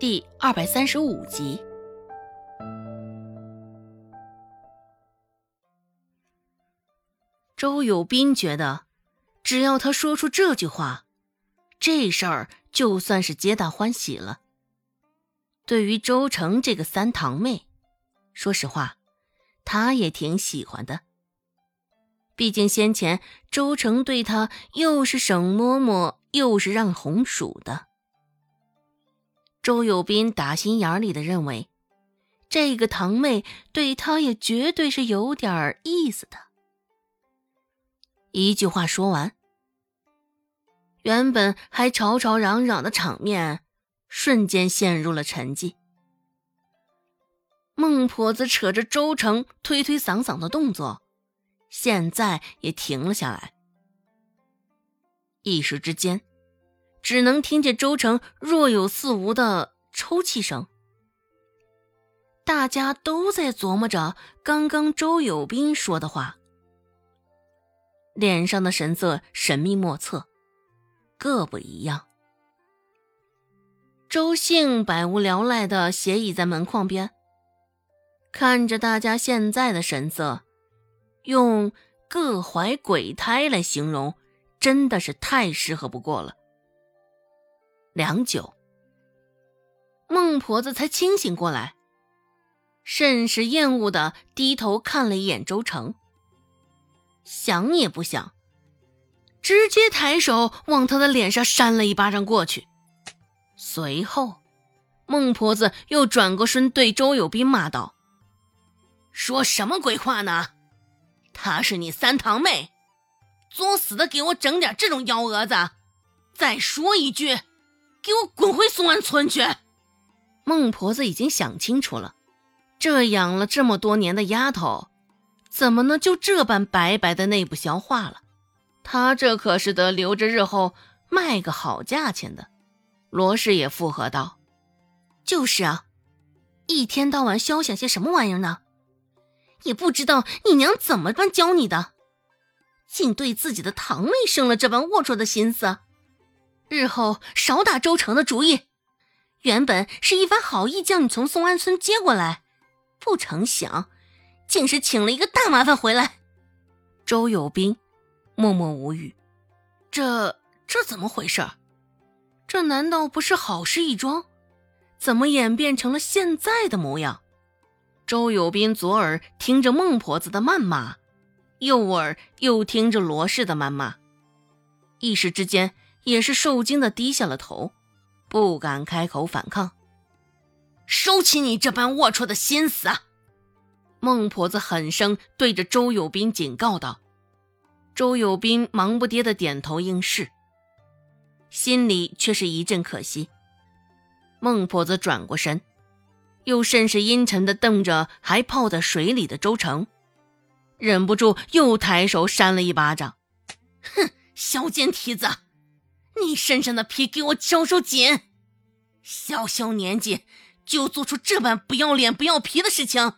第二百三十五集。周有斌觉得，只要他说出这句话，这事儿就算是皆大欢喜了。对于周成这个三堂妹，说实话，他也挺喜欢的。毕竟先前周成对他又是省嬷嬷，又是让红薯的。周有斌打心眼里的认为，这个堂妹对他也绝对是有点意思的。一句话说完，原本还吵吵嚷嚷的场面瞬间陷入了沉寂。孟婆子扯着周成推推搡搡的动作，现在也停了下来。一时之间，只能听见周成若有似无的抽泣声。大家都在琢磨着刚刚周有斌说的话。脸上的神色神秘莫测，各不一样。周兴百无聊赖的斜倚在门框边，看着大家现在的神色，用“各怀鬼胎”来形容，真的是太适合不过了。良久，孟婆子才清醒过来，甚是厌恶的低头看了一眼周成。想也不想，直接抬手往他的脸上扇了一巴掌过去。随后，孟婆子又转过身对周有斌骂道：“说什么鬼话呢？她是你三堂妹，作死的给我整点这种幺蛾子！再说一句，给我滚回松安村去！”孟婆子已经想清楚了，这养了这么多年的丫头。怎么能就这般白白的内部消化了？她这可是得留着日后卖个好价钱的。罗氏也附和道：“就是啊，一天到晚消想些什么玩意儿呢？也不知道你娘怎么般教你的，竟对自己的堂妹生了这般龌龊的心思。日后少打周成的主意。原本是一番好意将你从松安村接过来，不成想……”竟是请了一个大麻烦回来。周有斌默默无语，这这怎么回事？这难道不是好事一桩？怎么演变成了现在的模样？周有斌左耳听着孟婆子的谩骂，右耳又听着罗氏的谩骂，一时之间也是受惊的低下了头，不敢开口反抗。收起你这般龌龊的心思啊！孟婆子狠声对着周有斌警告道：“周有斌忙不迭的点头应是，心里却是一阵可惜。”孟婆子转过身，又甚是阴沉的瞪着还泡在水里的周成，忍不住又抬手扇了一巴掌：“哼，小贱蹄子，你身上的皮给我收收紧！小小年纪就做出这般不要脸、不要皮的事情！”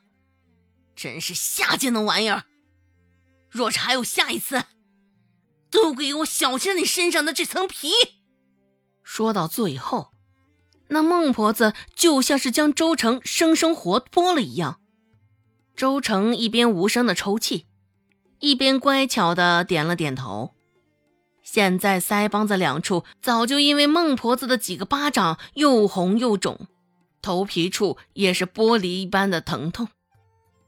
真是下贱的玩意儿！若是还有下一次，都给我小心你身上的这层皮！说到最后，那孟婆子就像是将周成生生活剥了一样。周成一边无声的抽泣，一边乖巧的点了点头。现在腮帮子两处早就因为孟婆子的几个巴掌又红又肿，头皮处也是玻璃一般的疼痛。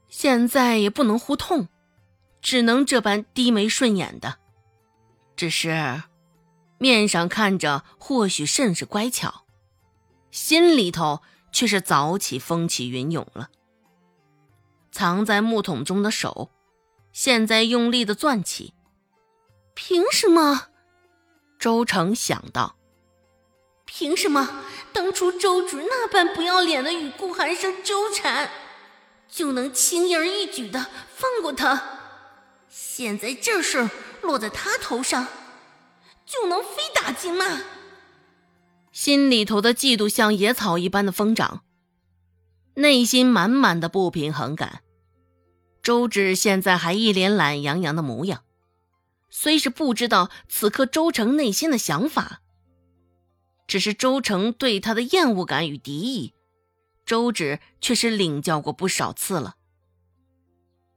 现在也不能呼痛，只能这般低眉顺眼的。只是面上看着或许甚是乖巧，心里头却是早起风起云涌了。藏在木桶中的手，现在用力的攥起。凭什么？周成想到，凭什么当初周芷那般不要脸的与顾寒生纠缠？就能轻而易举的放过他，现在这事儿落在他头上，就能非打即骂。心里头的嫉妒像野草一般的疯长，内心满满的不平衡感。周芷现在还一脸懒洋洋的模样，虽是不知道此刻周成内心的想法，只是周成对他的厌恶感与敌意，周芷却是领教过不少次了。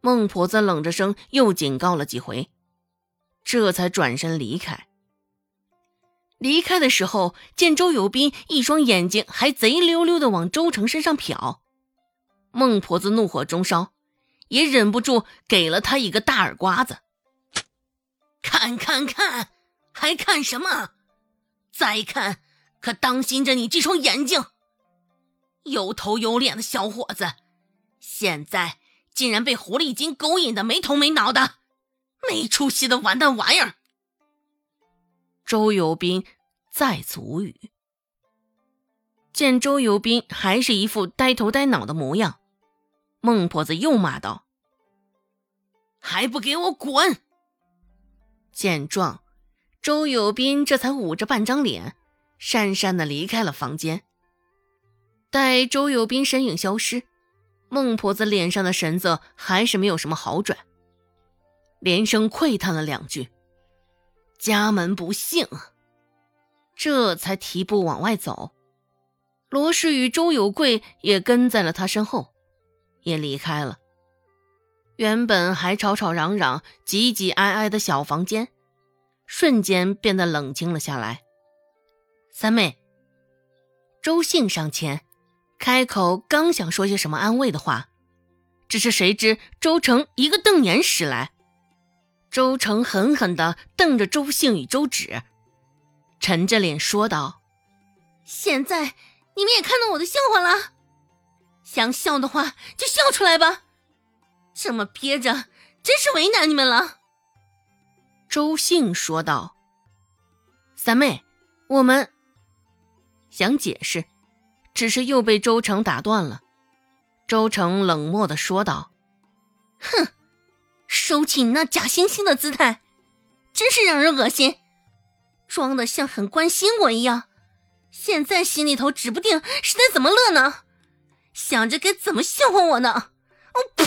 孟婆子冷着声又警告了几回，这才转身离开。离开的时候，见周有斌一双眼睛还贼溜溜的往周成身上瞟，孟婆子怒火中烧，也忍不住给了他一个大耳刮子。看看看，还看什么？再看，可当心着你这双眼睛！有头有脸的小伙子，现在竟然被狐狸精勾引的没头没脑的，没出息的完蛋玩意儿！周有斌再次无语。见周有斌还是一副呆头呆脑的模样，孟婆子又骂道：“还不给我滚！”见状，周有斌这才捂着半张脸，讪讪的离开了房间。待周有斌身影消失，孟婆子脸上的神色还是没有什么好转，连声喟叹了两句。家门不幸，这才提步往外走。罗氏与周有贵也跟在了他身后，也离开了。原本还吵吵嚷嚷、挤挤挨挨的小房间，瞬间变得冷清了下来。三妹，周信上前，开口刚想说些什么安慰的话，只是谁知周成一个瞪眼使来。周成狠狠地瞪着周兴与周芷，沉着脸说道：“现在你们也看到我的笑话了，想笑的话就笑出来吧，这么憋着真是为难你们了。”周兴说道：“三妹，我们想解释，只是又被周成打断了。”周成冷漠地说道：“哼。”收起你那假惺惺的姿态，真是让人恶心！装的像很关心我一样，现在心里头指不定是在怎么乐呢，想着该怎么笑话我呢？我呸！